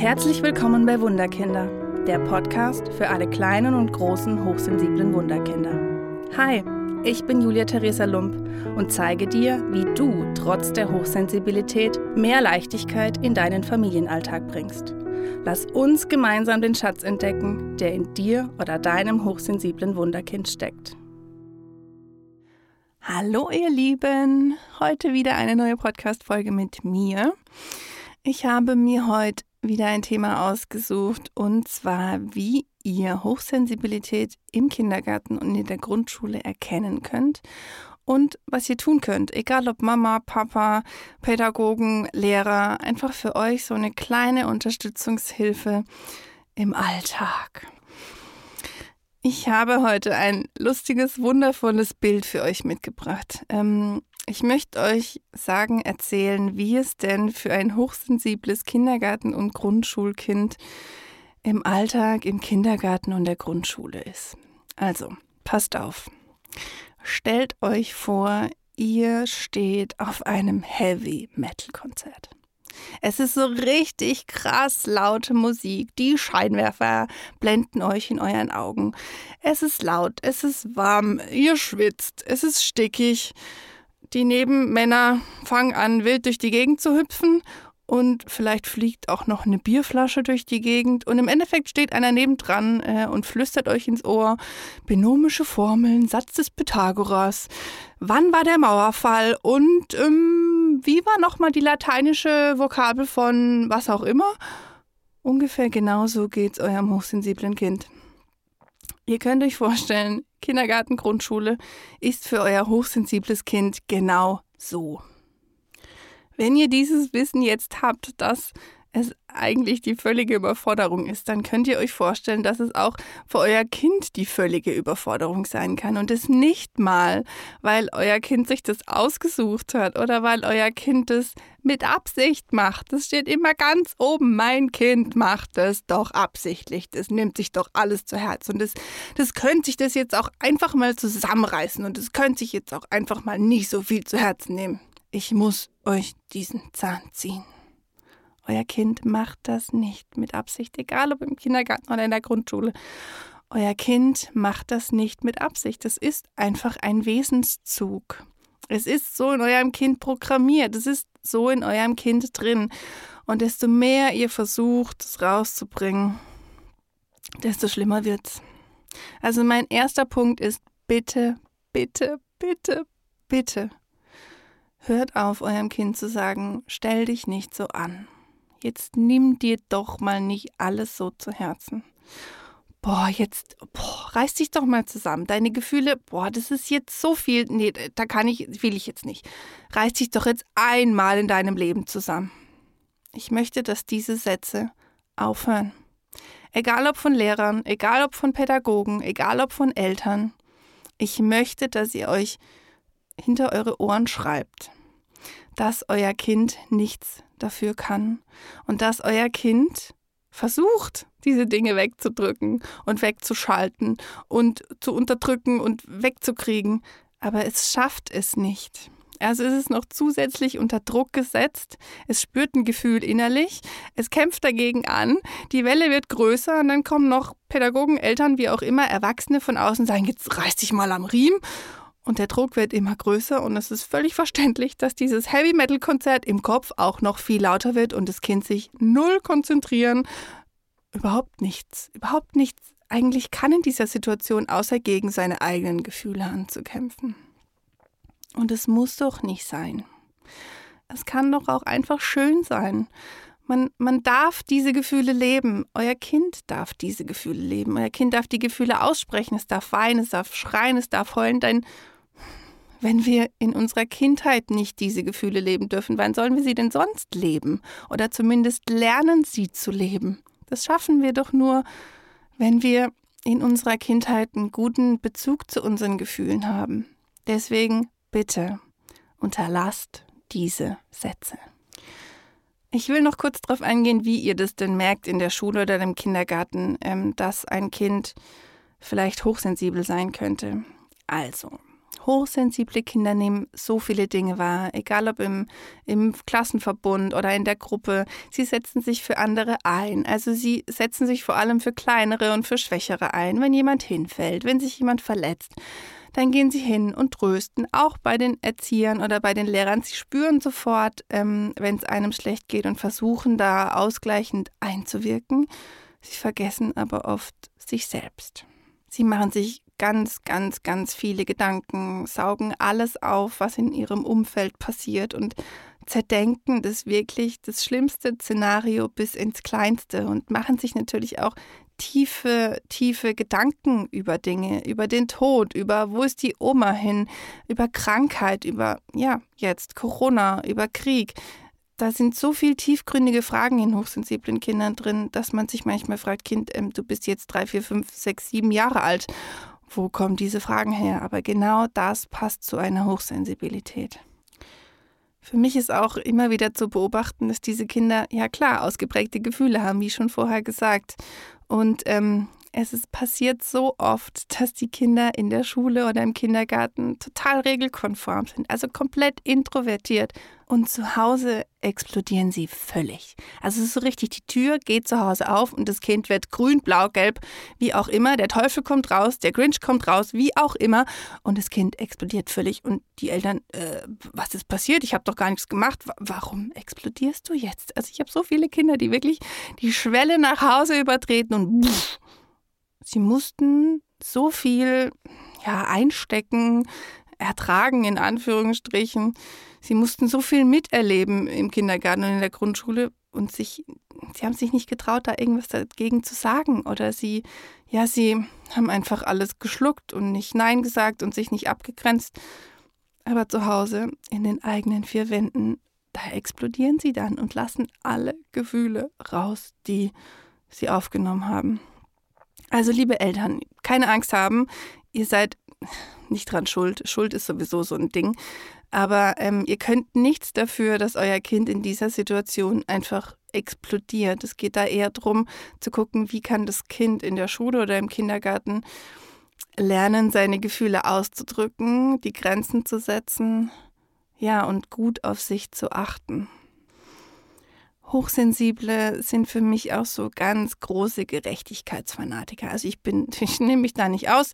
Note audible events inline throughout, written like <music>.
Herzlich willkommen bei Wunderkinder, der Podcast für alle kleinen und großen hochsensiblen Wunderkinder. Hi, ich bin Julia Theresa Lump und zeige dir, wie du trotz der Hochsensibilität mehr Leichtigkeit in deinen Familienalltag bringst. Lass uns gemeinsam den Schatz entdecken, der in dir oder deinem hochsensiblen Wunderkind steckt. Hallo ihr Lieben, heute wieder eine neue Podcast-Folge mit mir. Ich habe mir heute wieder ein Thema ausgesucht und zwar, wie ihr Hochsensibilität im Kindergarten und in der Grundschule erkennen könnt und was ihr tun könnt, egal ob Mama, Papa, Pädagogen, Lehrer, einfach für euch so eine kleine Unterstützungshilfe im Alltag. Ich habe heute ein lustiges, wundervolles Bild für euch mitgebracht. Ähm, ich möchte euch sagen, erzählen, wie es denn für ein hochsensibles Kindergarten- und Grundschulkind im Alltag im Kindergarten und der Grundschule ist. Also, passt auf. Stellt euch vor, ihr steht auf einem Heavy Metal Konzert. Es ist so richtig krass laute Musik. Die Scheinwerfer blenden euch in euren Augen. Es ist laut, es ist warm, ihr schwitzt, es ist stickig. Die Nebenmänner fangen an, wild durch die Gegend zu hüpfen und vielleicht fliegt auch noch eine Bierflasche durch die Gegend und im Endeffekt steht einer nebendran äh, und flüstert euch ins Ohr binomische Formeln, Satz des Pythagoras, wann war der Mauerfall und ähm, wie war nochmal die lateinische Vokabel von was auch immer? Ungefähr genauso geht's eurem hochsensiblen Kind. Ihr könnt euch vorstellen, Kindergarten, Grundschule ist für euer hochsensibles Kind genau so. Wenn ihr dieses Wissen jetzt habt, dass es eigentlich die völlige Überforderung ist, dann könnt ihr euch vorstellen, dass es auch für euer Kind die völlige Überforderung sein kann. Und es nicht mal, weil euer Kind sich das ausgesucht hat oder weil euer Kind es mit Absicht macht. Das steht immer ganz oben. Mein Kind macht es doch absichtlich. Das nimmt sich doch alles zu Herz. Und das, das könnte sich das jetzt auch einfach mal zusammenreißen. Und es könnte sich jetzt auch einfach mal nicht so viel zu Herzen nehmen. Ich muss euch diesen Zahn ziehen. Euer Kind macht das nicht mit Absicht, egal ob im Kindergarten oder in der Grundschule. Euer Kind macht das nicht mit Absicht. Das ist einfach ein Wesenszug. Es ist so in eurem Kind programmiert. Es ist so in eurem Kind drin. Und desto mehr ihr versucht, es rauszubringen, desto schlimmer wird's. Also mein erster Punkt ist, bitte, bitte, bitte, bitte. Hört auf, eurem Kind zu sagen, stell dich nicht so an jetzt nimm dir doch mal nicht alles so zu Herzen. Boah, jetzt, boah, reiß dich doch mal zusammen. Deine Gefühle, boah, das ist jetzt so viel. Nee, da kann ich, will ich jetzt nicht. Reiß dich doch jetzt einmal in deinem Leben zusammen. Ich möchte, dass diese Sätze aufhören. Egal ob von Lehrern, egal ob von Pädagogen, egal ob von Eltern. Ich möchte, dass ihr euch hinter eure Ohren schreibt, dass euer Kind nichts dafür kann und dass euer Kind versucht, diese Dinge wegzudrücken und wegzuschalten und zu unterdrücken und wegzukriegen, aber es schafft es nicht. Also ist es noch zusätzlich unter Druck gesetzt. Es spürt ein Gefühl innerlich. Es kämpft dagegen an. Die Welle wird größer und dann kommen noch Pädagogen, Eltern, wie auch immer, Erwachsene von außen sagen, jetzt reiß dich mal am Riemen und der Druck wird immer größer und es ist völlig verständlich, dass dieses Heavy Metal Konzert im Kopf auch noch viel lauter wird und das Kind sich null konzentrieren. Überhaupt nichts, überhaupt nichts eigentlich kann in dieser Situation, außer gegen seine eigenen Gefühle anzukämpfen. Und es muss doch nicht sein. Es kann doch auch einfach schön sein. Man, man darf diese Gefühle leben. Euer Kind darf diese Gefühle leben. Euer Kind darf die Gefühle aussprechen. Es darf weinen, es darf schreien, es darf heulen. Dein, wenn wir in unserer Kindheit nicht diese Gefühle leben dürfen, wann sollen wir sie denn sonst leben? Oder zumindest lernen, sie zu leben. Das schaffen wir doch nur, wenn wir in unserer Kindheit einen guten Bezug zu unseren Gefühlen haben. Deswegen bitte unterlasst diese Sätze. Ich will noch kurz darauf eingehen, wie ihr das denn merkt in der Schule oder im Kindergarten, ähm, dass ein Kind vielleicht hochsensibel sein könnte. Also, Hochsensible Kinder nehmen so viele Dinge wahr, egal ob im, im Klassenverbund oder in der Gruppe. Sie setzen sich für andere ein. Also sie setzen sich vor allem für kleinere und für Schwächere ein. Wenn jemand hinfällt, wenn sich jemand verletzt, dann gehen sie hin und trösten, auch bei den Erziehern oder bei den Lehrern. Sie spüren sofort, ähm, wenn es einem schlecht geht und versuchen da ausgleichend einzuwirken. Sie vergessen aber oft sich selbst. Sie machen sich ganz, ganz, ganz viele Gedanken, saugen alles auf, was in ihrem Umfeld passiert und zerdenken das wirklich das schlimmste Szenario bis ins Kleinste und machen sich natürlich auch tiefe, tiefe Gedanken über Dinge, über den Tod, über wo ist die Oma hin, über Krankheit, über, ja, jetzt Corona, über Krieg. Da sind so viele tiefgründige Fragen in hochsensiblen Kindern drin, dass man sich manchmal fragt, Kind, ähm, du bist jetzt drei, vier, fünf, sechs, sieben Jahre alt wo kommen diese Fragen her? Aber genau das passt zu einer Hochsensibilität. Für mich ist auch immer wieder zu beobachten, dass diese Kinder, ja klar, ausgeprägte Gefühle haben, wie schon vorher gesagt. Und ähm, es ist passiert so oft, dass die Kinder in der Schule oder im Kindergarten total regelkonform sind, also komplett introvertiert. Und zu Hause explodieren sie völlig. Also es ist so richtig, die Tür geht zu Hause auf und das Kind wird grün, blau, gelb, wie auch immer. Der Teufel kommt raus, der Grinch kommt raus, wie auch immer. Und das Kind explodiert völlig. Und die Eltern, äh, was ist passiert? Ich habe doch gar nichts gemacht. Warum explodierst du jetzt? Also ich habe so viele Kinder, die wirklich die Schwelle nach Hause übertreten und pff, Sie mussten so viel ja, einstecken, ertragen, in Anführungsstrichen. Sie mussten so viel miterleben im Kindergarten und in der Grundschule und sich, sie haben sich nicht getraut, da irgendwas dagegen zu sagen. Oder sie, ja, sie haben einfach alles geschluckt und nicht Nein gesagt und sich nicht abgegrenzt. Aber zu Hause, in den eigenen vier Wänden, da explodieren sie dann und lassen alle Gefühle raus, die sie aufgenommen haben. Also liebe Eltern, keine Angst haben, ihr seid nicht dran schuld. Schuld ist sowieso so ein Ding. Aber ähm, ihr könnt nichts dafür, dass euer Kind in dieser Situation einfach explodiert. Es geht da eher darum zu gucken, wie kann das Kind in der Schule oder im Kindergarten lernen, seine Gefühle auszudrücken, die Grenzen zu setzen, ja, und gut auf sich zu achten. Hochsensible sind für mich auch so ganz große Gerechtigkeitsfanatiker. Also ich bin, <laughs> ich nehme mich da nicht aus.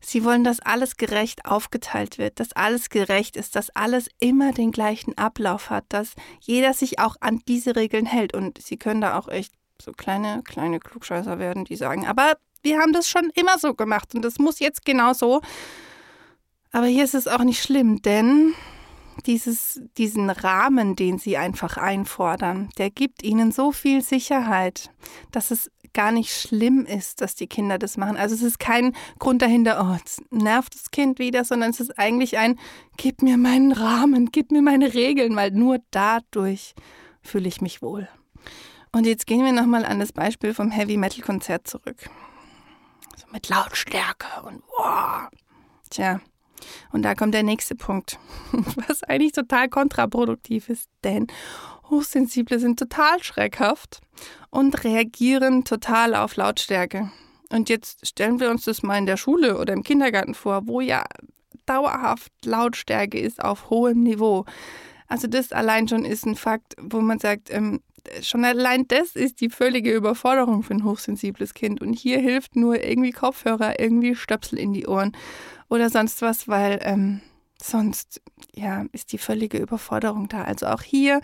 Sie wollen, dass alles gerecht aufgeteilt wird, dass alles gerecht ist, dass alles immer den gleichen Ablauf hat, dass jeder sich auch an diese Regeln hält. Und sie können da auch echt so kleine, kleine Klugscheißer werden, die sagen, aber wir haben das schon immer so gemacht und das muss jetzt genau so. Aber hier ist es auch nicht schlimm, denn dieses, diesen Rahmen, den sie einfach einfordern, der gibt ihnen so viel Sicherheit, dass es gar nicht schlimm ist, dass die Kinder das machen. Also es ist kein Grund dahinter, oh, jetzt nervt das Kind wieder, sondern es ist eigentlich ein, gib mir meinen Rahmen, gib mir meine Regeln, weil nur dadurch fühle ich mich wohl. Und jetzt gehen wir nochmal an das Beispiel vom Heavy Metal Konzert zurück. So mit Lautstärke und wow. Tja, und da kommt der nächste Punkt, <laughs> was eigentlich total kontraproduktiv ist, denn Hochsensible sind total schreckhaft und reagieren total auf Lautstärke. Und jetzt stellen wir uns das mal in der Schule oder im Kindergarten vor, wo ja dauerhaft Lautstärke ist auf hohem Niveau. Also das allein schon ist ein Fakt, wo man sagt, ähm, schon allein das ist die völlige Überforderung für ein hochsensibles Kind. Und hier hilft nur irgendwie Kopfhörer, irgendwie Stöpsel in die Ohren oder sonst was, weil ähm, sonst ja ist die völlige Überforderung da. Also auch hier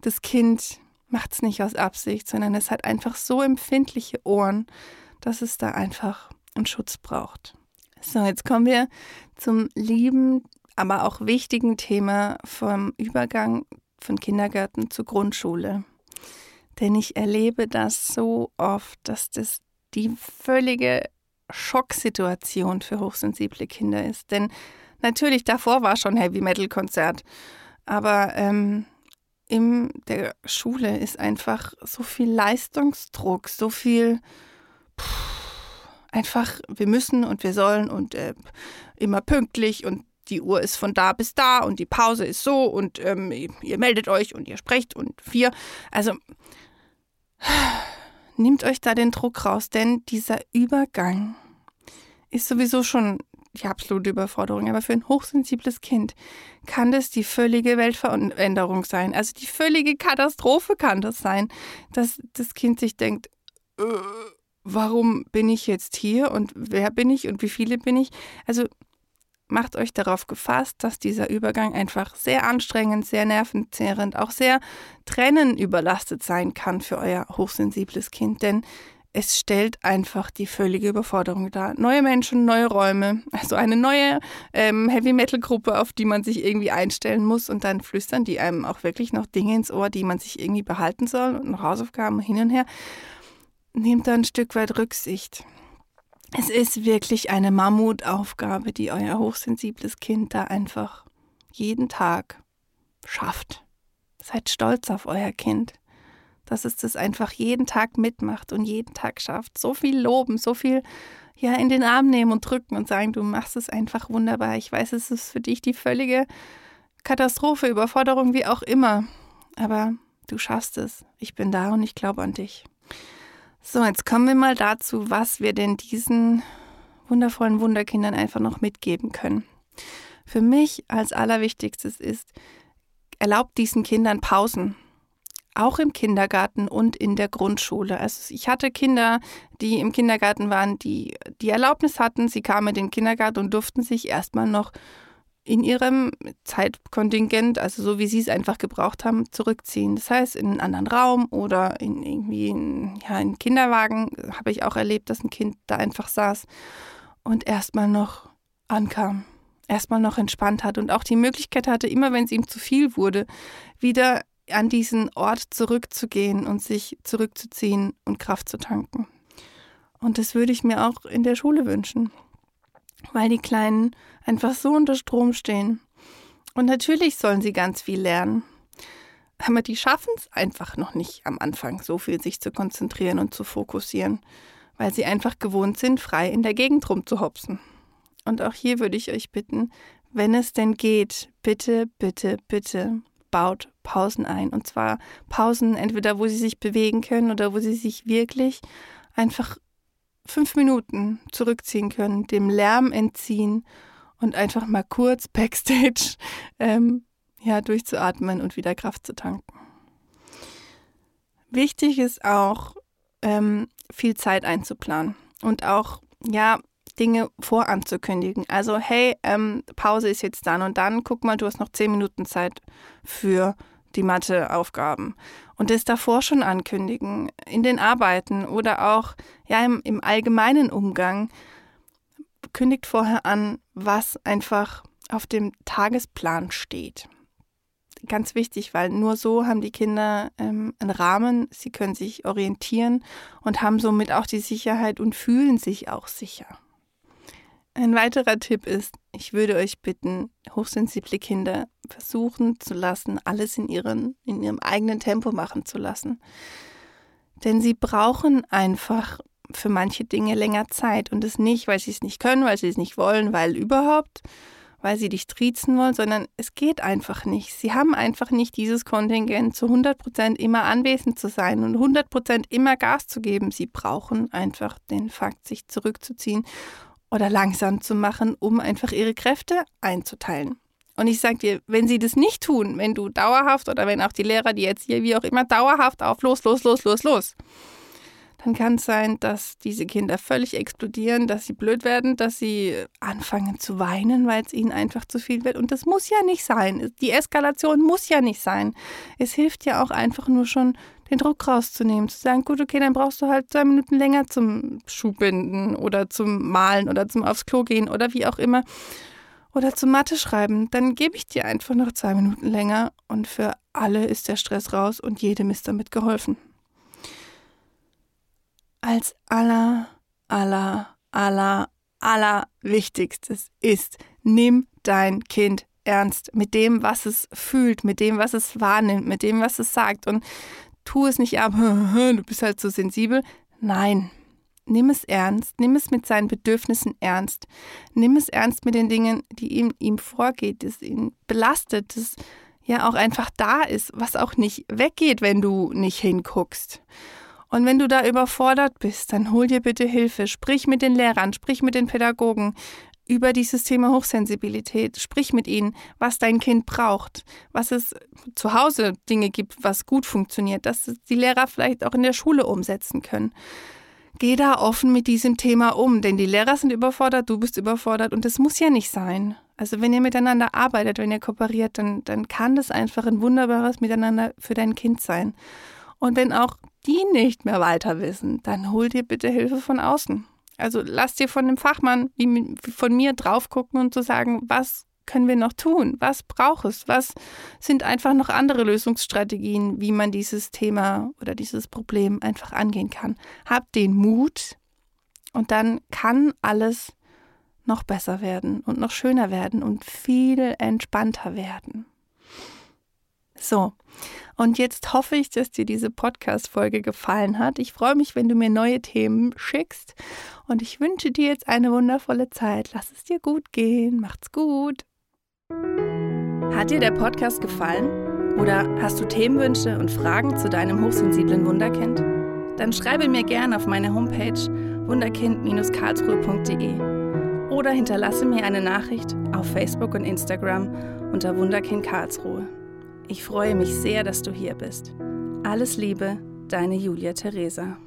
das Kind macht es nicht aus Absicht, sondern es hat einfach so empfindliche Ohren, dass es da einfach einen Schutz braucht. So, jetzt kommen wir zum lieben, aber auch wichtigen Thema vom Übergang von Kindergarten zur Grundschule. Denn ich erlebe das so oft, dass das die völlige Schocksituation für hochsensible Kinder ist. Denn natürlich davor war schon Heavy Metal Konzert, aber ähm, in der Schule ist einfach so viel Leistungsdruck, so viel pff, einfach, wir müssen und wir sollen und äh, immer pünktlich und die Uhr ist von da bis da und die Pause ist so und ähm, ihr meldet euch und ihr sprecht und wir. Also nehmt euch da den Druck raus, denn dieser Übergang ist sowieso schon die absolute Überforderung. Aber für ein hochsensibles Kind kann das die völlige Weltveränderung sein. Also die völlige Katastrophe kann das sein, dass das Kind sich denkt, äh, warum bin ich jetzt hier und wer bin ich und wie viele bin ich? Also macht euch darauf gefasst, dass dieser Übergang einfach sehr anstrengend, sehr nervenzehrend, auch sehr trennen überlastet sein kann für euer hochsensibles Kind. Denn es stellt einfach die völlige Überforderung dar. Neue Menschen, neue Räume, also eine neue ähm, Heavy-Metal-Gruppe, auf die man sich irgendwie einstellen muss und dann flüstern die einem auch wirklich noch Dinge ins Ohr, die man sich irgendwie behalten soll und noch Hausaufgaben hin und her. Nehmt da ein Stück weit Rücksicht. Es ist wirklich eine Mammutaufgabe, die euer hochsensibles Kind da einfach jeden Tag schafft. Seid stolz auf euer Kind dass es das einfach jeden Tag mitmacht und jeden Tag schafft. So viel loben, so viel ja in den Arm nehmen und drücken und sagen, du machst es einfach wunderbar. Ich weiß, es ist für dich die völlige Katastrophe, Überforderung, wie auch immer. Aber du schaffst es. Ich bin da und ich glaube an dich. So, jetzt kommen wir mal dazu, was wir denn diesen wundervollen Wunderkindern einfach noch mitgeben können. Für mich als allerwichtigstes ist, erlaubt diesen Kindern Pausen auch im Kindergarten und in der Grundschule. Also ich hatte Kinder, die im Kindergarten waren, die die Erlaubnis hatten, sie kamen in den Kindergarten und durften sich erstmal noch in ihrem Zeitkontingent, also so wie sie es einfach gebraucht haben, zurückziehen. Das heißt, in einen anderen Raum oder in irgendwie in, ja, in Kinderwagen habe ich auch erlebt, dass ein Kind da einfach saß und erstmal noch ankam, erstmal noch entspannt hat und auch die Möglichkeit hatte, immer wenn es ihm zu viel wurde, wieder an diesen Ort zurückzugehen und sich zurückzuziehen und Kraft zu tanken. Und das würde ich mir auch in der Schule wünschen, weil die Kleinen einfach so unter Strom stehen. Und natürlich sollen sie ganz viel lernen. Aber die schaffen es einfach noch nicht am Anfang, so viel sich zu konzentrieren und zu fokussieren, weil sie einfach gewohnt sind, frei in der Gegend rumzuhopsen. Und auch hier würde ich euch bitten, wenn es denn geht, bitte, bitte, bitte baut Pausen ein. Und zwar Pausen entweder, wo sie sich bewegen können oder wo sie sich wirklich einfach fünf Minuten zurückziehen können, dem Lärm entziehen und einfach mal kurz <laughs> backstage ähm, ja, durchzuatmen und wieder Kraft zu tanken. Wichtig ist auch, ähm, viel Zeit einzuplanen und auch, ja, Dinge voranzukündigen. Also, hey, ähm, Pause ist jetzt dann und dann. Guck mal, du hast noch zehn Minuten Zeit für die Matheaufgaben. Und das davor schon ankündigen, in den Arbeiten oder auch ja, im, im allgemeinen Umgang. Kündigt vorher an, was einfach auf dem Tagesplan steht. Ganz wichtig, weil nur so haben die Kinder ähm, einen Rahmen, sie können sich orientieren und haben somit auch die Sicherheit und fühlen sich auch sicher. Ein weiterer Tipp ist, ich würde euch bitten, hochsensible Kinder versuchen zu lassen, alles in, ihren, in ihrem eigenen Tempo machen zu lassen. Denn sie brauchen einfach für manche Dinge länger Zeit und es nicht, weil sie es nicht können, weil sie es nicht wollen, weil überhaupt, weil sie dich triezen wollen, sondern es geht einfach nicht. Sie haben einfach nicht dieses Kontingent, zu 100 Prozent immer anwesend zu sein und 100 Prozent immer Gas zu geben. Sie brauchen einfach den Fakt, sich zurückzuziehen oder langsam zu machen, um einfach ihre Kräfte einzuteilen. Und ich sage dir, wenn sie das nicht tun, wenn du dauerhaft oder wenn auch die Lehrer, die jetzt hier wie auch immer dauerhaft auf los, los, los, los, los, dann kann es sein, dass diese Kinder völlig explodieren, dass sie blöd werden, dass sie anfangen zu weinen, weil es ihnen einfach zu viel wird. Und das muss ja nicht sein. Die Eskalation muss ja nicht sein. Es hilft ja auch einfach nur schon den Druck rauszunehmen, zu sagen, gut, okay, dann brauchst du halt zwei Minuten länger zum Schuhbinden oder zum Malen oder zum aufs Klo gehen oder wie auch immer. Oder zum Mathe schreiben, dann gebe ich dir einfach noch zwei Minuten länger und für alle ist der Stress raus und jedem ist damit geholfen. Als aller, aller, aller, aller Wichtigstes ist, nimm dein Kind ernst mit dem, was es fühlt, mit dem, was es wahrnimmt, mit dem, was es sagt. Und tu es nicht ab, <laughs> du bist halt so sensibel. Nein, nimm es ernst, nimm es mit seinen Bedürfnissen ernst. Nimm es ernst mit den Dingen, die ihm, ihm vorgeht, das ihn belastet, das ja auch einfach da ist, was auch nicht weggeht, wenn du nicht hinguckst. Und wenn du da überfordert bist, dann hol dir bitte Hilfe. Sprich mit den Lehrern, sprich mit den Pädagogen. Über dieses Thema Hochsensibilität. Sprich mit ihnen, was dein Kind braucht, was es zu Hause Dinge gibt, was gut funktioniert, dass die Lehrer vielleicht auch in der Schule umsetzen können. Geh da offen mit diesem Thema um, denn die Lehrer sind überfordert, du bist überfordert und das muss ja nicht sein. Also wenn ihr miteinander arbeitet, wenn ihr kooperiert, dann, dann kann das einfach ein wunderbares Miteinander für dein Kind sein. Und wenn auch die nicht mehr weiter wissen, dann hol dir bitte Hilfe von außen. Also lass dir von dem Fachmann wie von mir drauf gucken und zu sagen, was können wir noch tun? Was braucht es? Was sind einfach noch andere Lösungsstrategien, wie man dieses Thema oder dieses Problem einfach angehen kann? Hab den Mut und dann kann alles noch besser werden und noch schöner werden und viel entspannter werden. So, und jetzt hoffe ich, dass dir diese Podcast-Folge gefallen hat. Ich freue mich, wenn du mir neue Themen schickst. Und ich wünsche dir jetzt eine wundervolle Zeit. Lass es dir gut gehen. Macht's gut. Hat dir der Podcast gefallen? Oder hast du Themenwünsche und Fragen zu deinem hochsensiblen Wunderkind? Dann schreibe mir gerne auf meine Homepage wunderkind-karlsruhe.de oder hinterlasse mir eine Nachricht auf Facebook und Instagram unter Wunderkind Karlsruhe. Ich freue mich sehr, dass du hier bist. Alles Liebe, deine Julia Theresa.